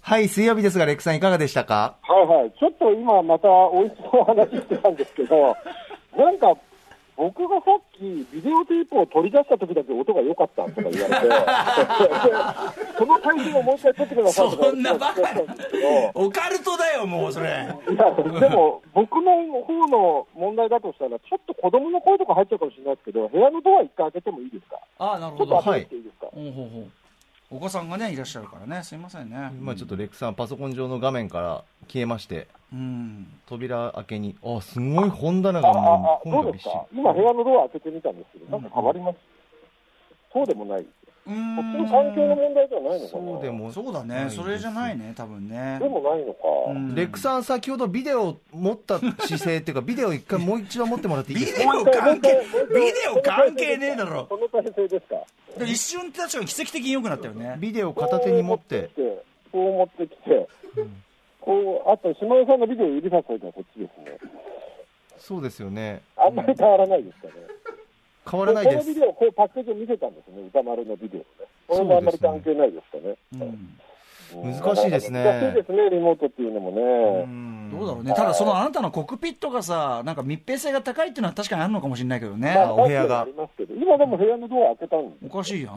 はい、水曜日ですが、レックさんいかがでしたか？はいはい。ちょっと今また美味しそうな話してたんですけど、なんか、僕がさっきビデオテープを取り出した時だけ音が良かったとか言われて、その体勢をもう一回取ってくださいとかそんなバカ言ったんですけど、オカルトだよ、もうそれ。いや、でも、僕の方の問題だとしたら、ちょっと子供の声とか入っちゃうかもしれないですけど、部屋のドア一回開けてもいいですか？ああ、なるほど。ちょっと開はい。けていいですか、ほうほうほうお子さんがね、いらっしゃるからね、すいませんね。今ちょっとレックさん、パソコン上の画面から消えまして、うん。扉開けに、あ、すごい本棚あがもう、どう本がびっしり。ですか。今部屋のドア開けてみたんですけど、なんか変わります、そうでもない。うこっちの環境の問題じゃないのかな。そうでもそうだね、それじゃないね、多分ね。でもないのか。うん。レックさん、先ほどビデオを持った姿勢っていうか、ビデオ一回もう一度持ってもらっていいビですか？デオ関係、ビデオ関係ねえだろ。この体勢ですか？で一瞬確かに奇跡的に良くなったよね。ビデオ片手に持って、こう持ってきて、こう、あと、島田さんのビデオ指さすといたらこっちですね。そうですよね。あんまり変わらないですかね。変わらないですこのビ。デオ、こうパッケージを見せたんですね、歌丸のビデオね。これもあんまり関係ないですかね。うん難しいですね難しいですね、リモートっていうのもうね。んどうだろうね。ただそのあなたのコックピットがさ、なんか密閉性が高いっていうのは確かにあるのかもしれないけどね。まあお部屋がありますけど今でも部屋のドア開けたん。おかしいやん。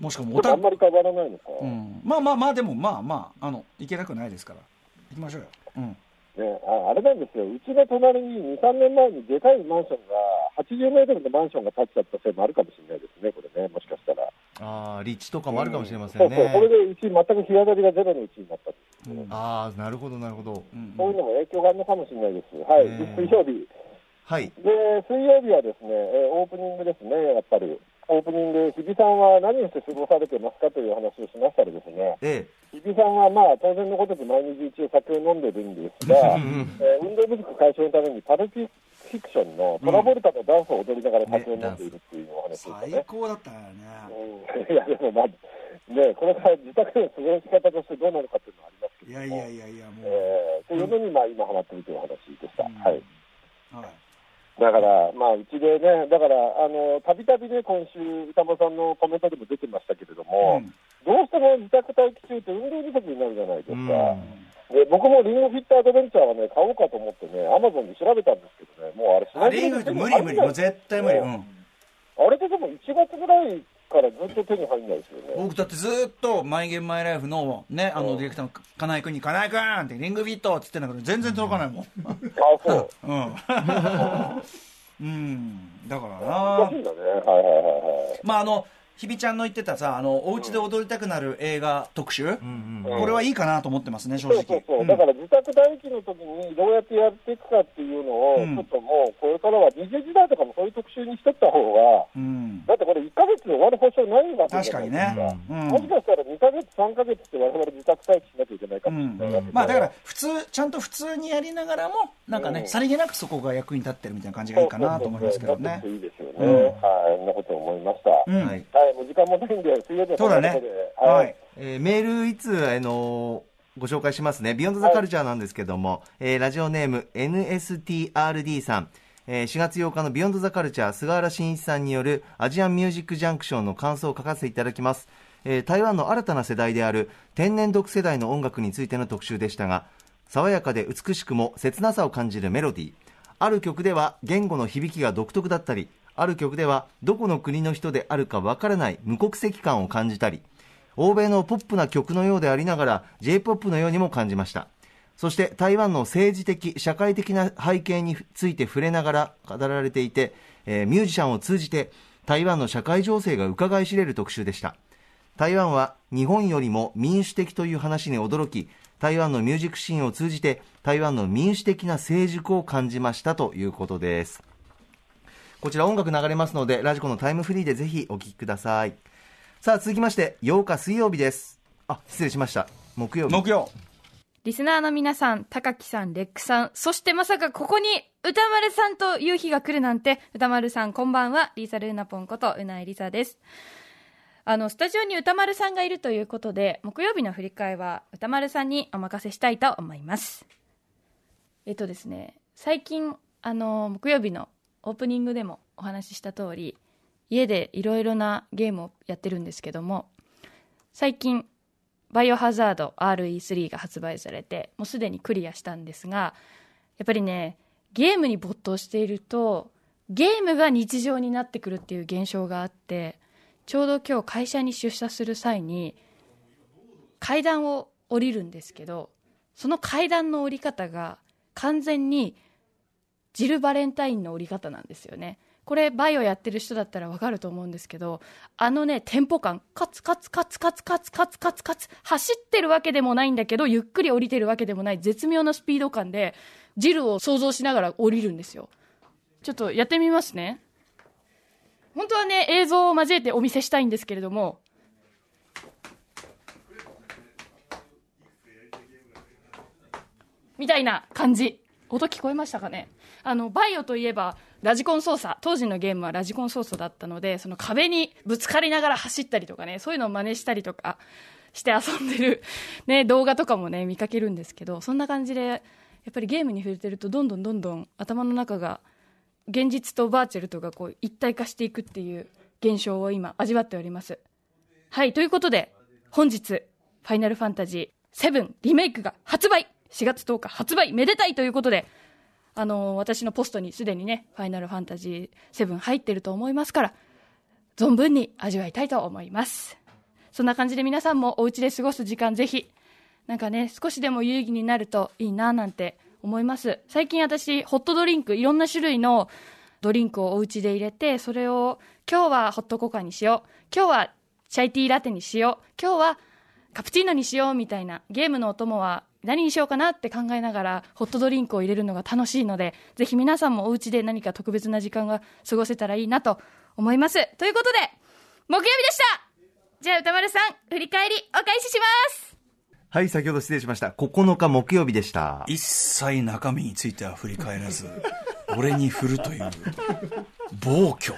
もしかーもおたあんまり変わらないのか。うん、まあまあまあでもまあまああのいけなくないですから行きましょうよ、うん、ね、ああれなんですよ、うちの隣に2、3年前にでかいマンションが、80メートルのマンションが建っちゃったせいもあるかもしれないですね、これね、もしかしたら。ああ、立地とかもあるかもしれませそうんそう、これね。でうち、全く日当たりがゼロのうちになったんですよ、ああ、なるほど、なるほど。うんそういうのも影響があるのかもしれないです。はい、水曜日。はい。で、水曜日はですね、えーオープニングですね、やっぱり。オープニング、日比さんは何をして過ごされてますかという話をしましたらですね、え日比さんはまあ当然のことで毎日一応酒を飲んでるんですが、えー運動不足解消のためにパルピフィクションのトラボルタとダンスを踊りながら酒を飲んでいるっていうお話でしたね。最高だったよね、うん。いや、でもまあ、ね、これから自宅での過ごし方としてどうなのかっていうのはありますけいども、やいやいやいやもう、えー、というのに、まあ、今ハマってるという話でした。うん。はい。はい、だから、まあ、うちでね、だから、あの、たびたびね、今週、歌間さんのコメントでも出てましたけれども、うん。どうしても自宅待機中って運動不足になるじゃないですか。うん。で僕もリングフィットアドベンチャーはね、買おうかと思ってね、アマゾンで調べたんですけどね、もうあれあリングって無理無理もう絶対無理、うん、あれってでも1月ぐらいからずっと手に入んないですよね。僕だってずーっと「マイ・ゲーム・マイ・ライフの」ねあうんのディレクターの金井君に「金井君!」って「リングフィット!」って言ってんだけど全然届かないもんあ、そう。うん、うん、だからな難しいんだね。はいはいはいはい。まああの日比ちゃんの言ってたさあのお家で踊りたくなる映画特集、うんうんこれはいいかなと思ってますね正直。そうそうそう、ん。だから自宅待機の時にどうやってやっていくかっていうのを、うん。ちょっともう、これからは20時代とかもそういう特集にしてった方が、うん。だってこれ1ヶ月で終わる保証ないわけ確かにね。うん。もしかしたら2ヶ月、3ヶ月って我々自宅待機しなきゃいけないかうもしれないわけで、ん。まあだから普通ちゃんと普通にやりながらもなんかね、うん。さりげなくそこが役に立ってるみたいな感じがいいかなと思いますけどね。いいですよね。うん。はい、そんなこと思いました。はい、もう時間もないんで、水曜日はそうだねははいい。えーメールいつ、あのーご紹介しますね。ビヨンドザカルチャーなんですけども、えーラジオネーム NSTRD さん。えー4月8日のビヨンドザカルチャー、菅原慎一さんによるアジアンミュージックジャンクションの感想を書かせていただきます。えー台湾の新たな世代である天然毒世代の音楽についての特集でしたが、爽やかで美しくも切なさを感じるメロディー。ある曲では言語の響きが独特だったり、ある曲ではどこの国の人であるかわからない無国籍感を感じたり、欧米のポップな曲のようでありながら J-POP のようにも感じました。そして台湾の政治的、社会的な背景について触れながら語られていて、えーミュージシャンを通じて台湾の社会情勢が伺い知れる特集でした。台湾は日本よりも民主的という話に驚き、台湾のミュージックシーンを通じて台湾の民主的な成熟を感じましたということです。こちら音楽流れますので、ラジコのタイムフリーでぜひお聴きください。さあ続きまして、8日水曜日です。あ、失礼しました。木曜日。木曜リスナーの皆さん、高木さん、レックさん、そしてまさかここに歌丸さんという日が来るなんて、歌丸さんこんばんは、リーサルーナポンことうないりさです。あの、スタジオに歌丸さんがいるということで、木曜日の振り替えは歌丸さんにお任せしたいと思います。えっとですね、最近、あの、木曜日のオープニングでもお話しした通り、家でいろいろなゲームをやってるんですけども、最近、バイオハザード RE3 が発売されて、もうすでにクリアしたんですが、やっぱりね、ゲームに没頭していると、ゲームが日常になってくるっていう現象があって、ちょうど今日会社に出社する際に、階段を降りるんですけど、その階段の降り方が完全にジル・バレンタインの降り方なんですよね。これバイオやってる人だったらわかると思うんですけど、あのね、テンポ感、カツカツカツカツカツカツカツカツ、走ってるわけでもないんだけど、ゆっくり降りてるわけでもない絶妙なスピード感で、ジルを想像しながら降りるんですよ。ちょっとやってみますね。本当はね、映像を交えてお見せしたいんですけれども、みたいな感じ。音聞こえましたかね？あの、バイオといえば、ラジコン操作、当時のゲームはラジコン操作だったので、その壁にぶつかりながら走ったりとかね、そういうのを真似したりとかして遊んでる、ね、動画とかもね、見かけるんですけど、そんな感じで、やっぱりゲームに触れてると、どんどんどんどん頭の中が、現実とバーチャルとがこう一体化していくっていう現象を今味わっております。はい、ということで、本日、ファイナルファンタジー7リメイクが発売 !4 月10日発売めでたいということで、あの、私のポストにすでにね、ファイナルファンタジー7入ってると思いますから、存分に味わいたいと思います。そんな感じで皆さんもお家で過ごす時間ぜひ、なんかね、少しでも有意義になるといいななんて思います。最近私、ホットドリンク、いろんな種類のドリンクをお家で入れて、それを今日はホットコカにしよう。今日はチャイティーラテにしよう。今日はカプチーノにしようみたいなゲームのお供は何にしようかなって考えながらホットドリンクを入れるのが楽しいのでぜひ皆さんもお家で何か特別な時間が過ごせたらいいなと思いますということで木曜日でしたじゃあ歌丸さん振り返りお返ししますはい、先ほど失礼しました。9日木曜日でした。一切中身については振り返らず、俺に振るという、暴挙。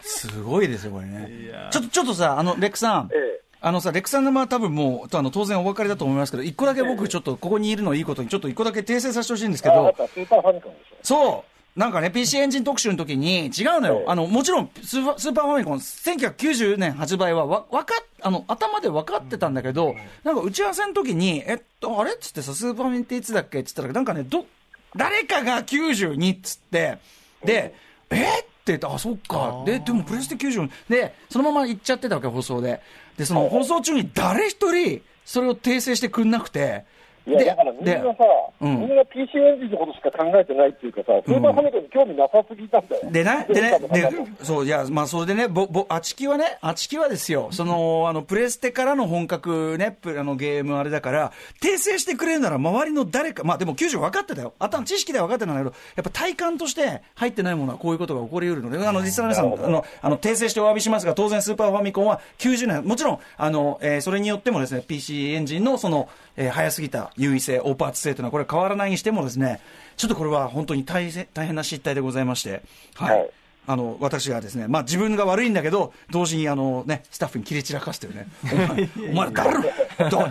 すごいですよ、これね。ちょっと、ちょっとさ、あの、レックさん。ええあのさ、レクサンは多分もう、あの当然お別れだと思いますけど、一個だけ僕、ちょっとここにいるのいいことに、ちょっと一個だけ訂正させてほしいんですけど、そう、なんかね、PC エンジン特集の時に、違うのよ、あのもちろんスー、スーパーファミコン、1990年発売はわわかあの頭で分かってたんだけど、なんか打ち合わせの時に、えっと、あれっつってさ、スーパーファミっていつだっけっつったら、なんかね、ど誰かが92っつって、で、えってあ、そっか。で、でもプレステ90で、そのまま行っちゃってたわけ、放送で。で、その放送中に誰一人、それを訂正してくんなくて、いや、だからみんなさ、うん、みんな PC エンジンのことしか考えてないっていうかさ、スーパーファミコンに興味なさすぎたんだよ。でね、でね、で、そう、いや、まあ、それでね、ぼ、ぼ、あちきはね、あちきはですよ、その、あの、プレステからの本格ね、あの、ゲームあれだから、訂正してくれるなら周りの誰か、まあでも90分かってたよ。頭、知識では分かってたんだけど、やっぱ体感として入ってないものはこういうことが起こり得るので、あの、実際皆さん、あの、あの、訂正してお詫びしますが、当然スーパーファミコンは90年、もちろん、あの、えー、それによってもですね、PC エンジンのその、えー、早すぎた優位性、オーパーツ性というのは、これ変わらないにしてもですね、ちょっとこれは本当に大変大変な失態でございまして、はい。はい、あの、私がですね、まあ自分が悪いんだけど、同時にあのね、スタッフに切り散らかしてるね、お前、お前誰も、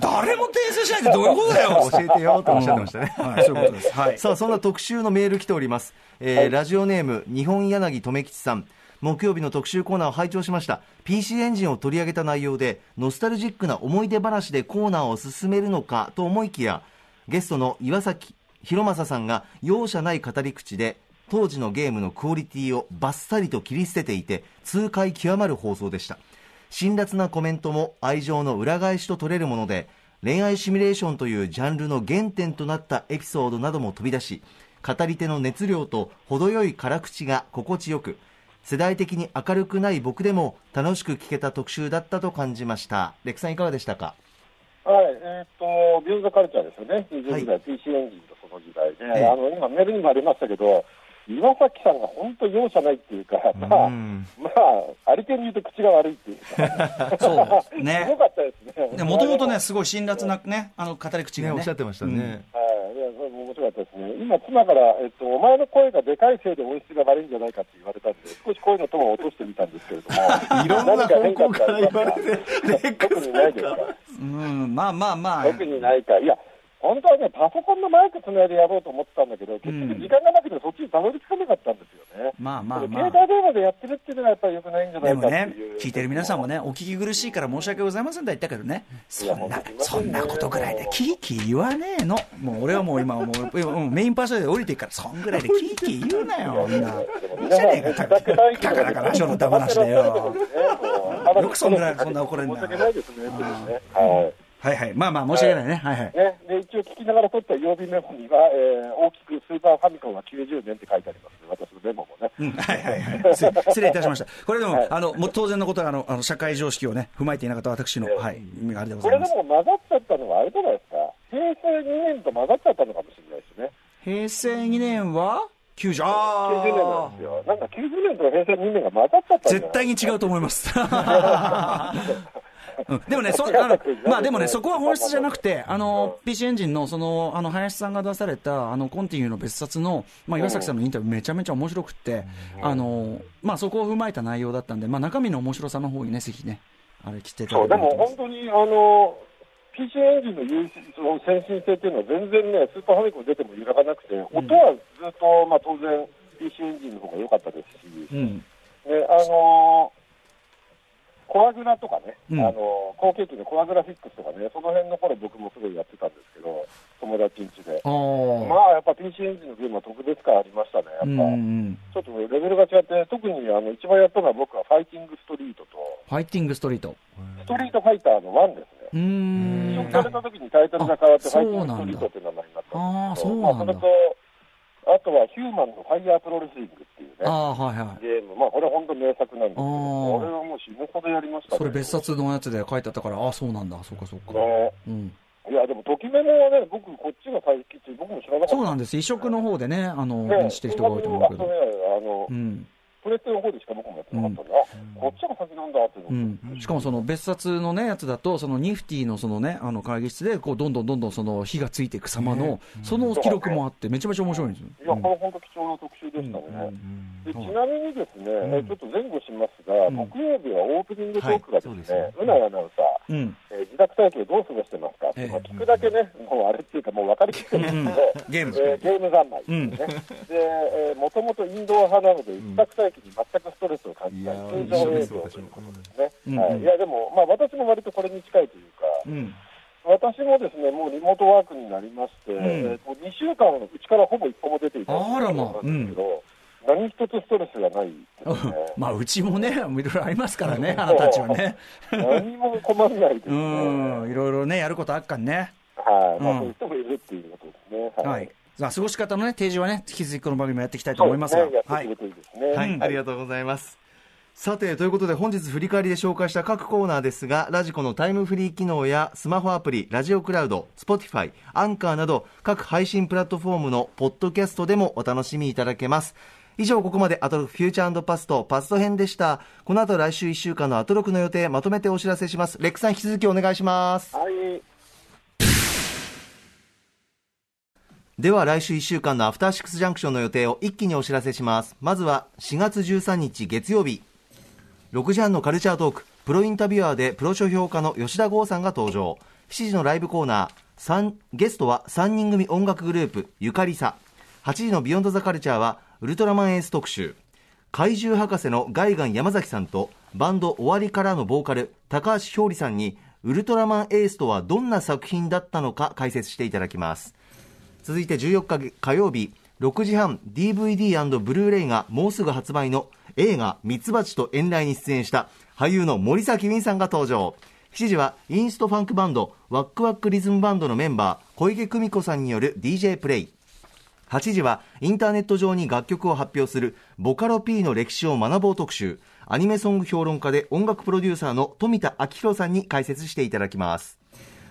誰も訂正しないってどういうことだよ教えてよとおっしゃってましたね。はい、そういうことです。はい。さあ、そんな特集のメール来ております。えー、はい、ラジオネーム、日本柳留吉さん。木曜日の特集コーナーを拝聴しました。PC エンジンを取り上げた内容でノスタルジックな思い出話でコーナーを進めるのかと思いきやゲストの岩崎宏正さんが容赦ない語り口で当時のゲームのクオリティをバッサリと切り捨てていて痛快極まる放送でした。辛辣なコメントも愛情の裏返しと取れるもので恋愛シミュレーションというジャンルの原点となったエピソードなども飛び出し語り手の熱量と程よい辛口が心地よく世代的に明るくない僕でも楽しく聞けた特集だったと感じました。レクさんいかがでしたか？はい、えっ、ー、と、ビューズカルチャーですよね。20時代、はい、PC エンジンとその時代で、あの、今メールにもありましたけど、岩崎さんが本当容赦ないっていうか、まあ、うん。まあ、ありていに言うと口が悪いっていうか、そうね。すごかったですね。もともとね、すごい辛辣なね、あの語り口がね。ねおっしゃってましたね。はい、今、妻から、えっと、お前の声がでかいせいで音質が悪いんじゃないかって言われたんで、少し声のトーンを落としてみたんですけれども。いろんな方向から言われて、特にないですか？うん、まあまあまあ。特にないか。いや、本当はね、パソコンのマイクつないでやろうと思ってたんだけど、結局時間がなくてそっちにたどり着かなかったんですよね。まあまあまあ携帯電話でやってるっていうのがやっぱり良くないんじゃなでもいかってねいう。、聞いてる皆さんもね、お聞き苦しいから申し訳ございませんとは言ったけどね、そんなそんなことぐらいでキーキー言わねえの。もう俺はもう今はもう、うんメインパーソナリティで降りていくから、そんぐらいでキーキー言うなよ、みんな。いいじゃねえか、たかだかラジオのダ話だよ。よくそんぐらいそんな怒れんなはい。はいはい。まあまあ、申し訳ないね。はいはい。ね、で一応聞きながら撮った曜日メモには、えー大きくスーパーファミコンは90年って書いてあります、私のメモもね。うんはいはいはい。失礼いたしました。これでも、はいあの、もう当然のことが、あの、あの社会常識をね、踏まえていなかった私の、はい、あれでごこれでざいます。も混ざっちゃったのはあれじゃないですか、平成2年と混ざっちゃったのかもしれないですね。平成2年は ?90、あ90年なんあですよ。なんか90年と平成2年が混ざっちゃった絶対に違うと思います。うん。でもね、そあのまあでもね、そこは本質じゃなくて、あの、PC エンジンの、その、あの、林さんが出された、あの、コンティニューの別冊の、まあ、岩崎さんのインタビューめちゃめちゃ面白くって、あの、まあ、そこを踏まえた内容だったんで、まあ、中身の面白さの方にね、ぜひね、あれ、来ていただそう、でも本当に、あの、PC エンジンの優秀その先進性っていうのは全然ね、スーパーファミコン出ても揺らがなくて、音はずっと、まあ当然、PC エンジンの方が良かったですし、うん。ね、あのコアグラとかね、うんあの後継機のコアグラフィックスとかね、その辺の頃僕もすごいやってたんですけど、友達ん家で。ああ。まあ、やっぱ PC エンジンのゲームは特別感ありましたね、やっぱ。うんうん。ちょっとレベルが違って、特にあの一番やったのは僕はファイティングストリートと、ファイティングストリート。ストリートファイターの1ですね。うーん。移植された時にタイトルが変わって、あファイティングストリートっていう名前になったんですけどそうなんだまあ、あとはヒューマンのファイヤープロレスリングっていうね、ああ、はいはい。ゲーム、まあこれ本当名作なんですけど、これはもう死ぬほどやりましたね。それ別冊のやつで書いてあったから、ああ、そうなんだ。そうかそうか。ねうん。いや、でも、ときメモはね、僕、こっちが最近僕も知らなかった。そうなんです。移植の方でね、あの、ね、知ってる人が多いと思うけどあ。とね、あの、うん。プレステの方でしか僕もやってなかったんで、あ、こっちが先なんだっていうしかもその別冊のねやつだと、そのニフティのそのねあの会議室でこうどんどんどんどんその火がついていく様の、その記録もあって、めちゃめちゃ面白いんですよ。いや、これ本当貴重な特集でしたね。でちなみにですね、えちょっと前後しますが、木曜日はオープニングトークがですね、うなやアナウンサー、うん、えー自宅待機をどう過ごしてますか？ええ。まあ、聞くだけね、もうあれっていうか、もう分かりきってるんですけど、ゲーム。えーゲーム三昧ですね。で、もともとインドア派なので、自宅待機に全くストレスを感じない、通常営業ということですね。はい、いや、でも、まあ、私も割とこれに近いというか、うん、私もですね、もうリモートワークになりまして、えーと2週間、うちからほぼ一歩も出ていたんですけど、何一つストレスがないね。まあうちもね、いろいろありますからね、あなたたちはね。何も困んないですうね。ん、いろいろね、やることあっかんね。はい、まあ、うんそういう人もいるっていうことですね。はい。さあ、過ごし方のね、提示はね、引き続きこの番組もやっていきたいと思いますが。はいね。はい、ありがとうございます。さて、ということで本日振り返りで紹介した各コーナーですが、ラジコのタイムフリー機能やスマホアプリ、ラジオクラウド、スポティファイ、アンカーなど各配信プラットフォームのポッドキャストでもお楽しみいただけます。以上、ここまでアトロクフューチャーパスト、パスト編でした。この後来週1週間のアトロクの予定、まとめてお知らせします。レックさん引き続きお願いします。はい。では来週1週間のアフターシックスジャンクションの予定を一気にお知らせします。まずは4月13日月曜日。6時半のカルチャートーク、プロインタビュアーでプロ書評家の吉田剛さんが登場。7時のライブコーナー、ゲストは3人組音楽グループ、ゆかりさ。8時のビヨンドザカルチャーは、ウルトラマンエース特集。怪獣博士のガイガン山崎さんと、バンド終わりからのボーカル、高橋ひょうりさんに、ウルトラマンエースとはどんな作品だったのか解説していただきます。続いて14日火曜日6時半 DVD& ブルーレイがもうすぐ発売の映画「ミツバチと遠雷」に出演した俳優の森崎ウィンさんが登場。7時はインストファンクバンドワックワックリズムバンドのメンバー小池久美子さんによる DJ プレイ8時はインターネット上に楽曲を発表するボカロ P の歴史を学ぼう特集。アニメソング評論家で音楽プロデューサーの富田明宏さんに解説していただきます。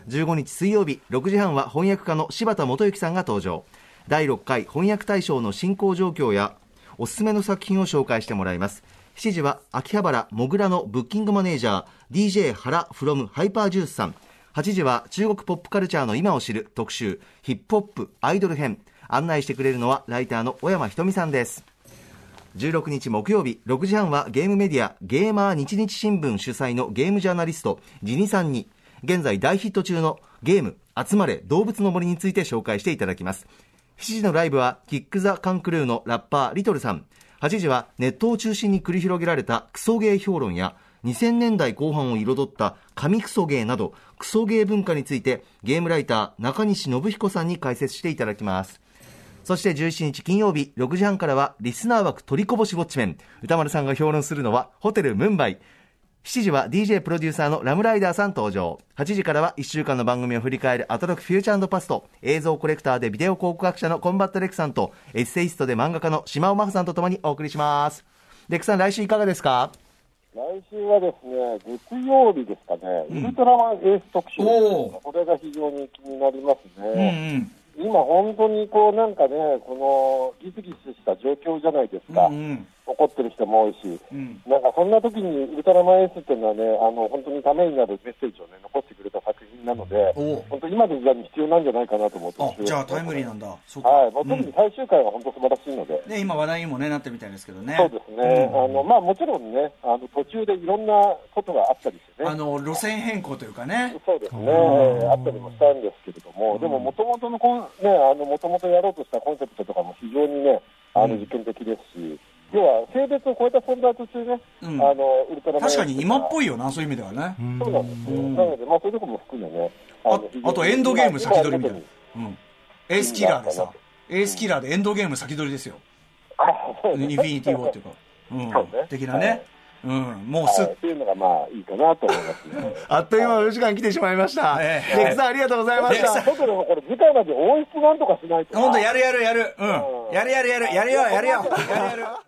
15日水曜日6時半は翻訳家の柴田元幸さんが登場。第6回翻訳大賞の進行状況やおすすめの作品を紹介してもらいます。7時は秋葉原もぐらのブッキングマネージャー DJ 原 from ハイパージュースさん。8時は中国ポップカルチャーの今を知る特集ヒップホップアイドル編。案内してくれるのはライターの小山ひとみさんです。16日木曜日6時半はゲームメディアゲーマー日日新聞主催のゲームジャーナリストジニさんに現在大ヒット中のゲーム集まれ動物の森について紹介していただきます。7時のライブはキック・ザ・カンクルーのラッパーリトルさん。8時はネットを中心に繰り広げられたクソゲー評論や2000年代後半を彩った神クソゲーなどクソゲー文化についてゲームライター中西信彦さんに解説していただきます。そして17日金曜日6時半からはリスナー枠取りこぼしウォッチメン。宇多丸さんが評論するのはホテルムンバイ。7時は DJ プロデューサーのラムライダーさん登場。8時からは1週間の番組を振り返るアトロクフューチャーパスト。映像コレクターでビデオ考古学者のコンバットレックさんとエッセイストで漫画家のしまおまほさんとともにお送りします。レックさん来週いかがですか？来週はですね、月曜日ですかね、ウルトラマンエース特集、これが非常に気になりますね。うんうん。今、本当にこうなんかね、このギスギスした状況じゃないですか、うんうん、怒ってる人も多いし、うん、なんかそんな時にウルトラマンエースっていうのはね、あの本当にためになるメッセージをね、残してくれた作品なので、本当、今の時代に必要なんじゃないかなと思ってじゃあ、タイムリーなんだ、はい、もう特に最終回は本当素晴らしいので、ね、今、話題にも、ね、なってるみたいですけどね。そうですね、あのまあ、もちろんねあの、途中でいろんなことがあったりしてね、あの路線変更というかね、そうですね、あったりもしたんですけれども、でも、もともとのこね、あのもともとやろうとしたコンセプトとかも非常にね、あの実験的ですし。要は性別を超えた存在としてね、うん、あのウルトラマン確かに今っぽいよな、そういう意味ではね。そうなんですよ。なので、まあ、そういうところも含めね。ああと、エンドゲーム先取りみたいな。うん、エースキラーでさ、エースキラーでエンドゲーム先取りですよ。インフィニティ・ウォーっていうか。うん、的なね。うん、もうす、っていうのがまあいいかなと思いますね。あっという間のお時間来てしまいました。ええ、レクさんありがとうございました。僕でもこれ次回まで音質なんとかしないと。本当やるやるやる。うん。やるやるやる。やるよやるよ。やるやる。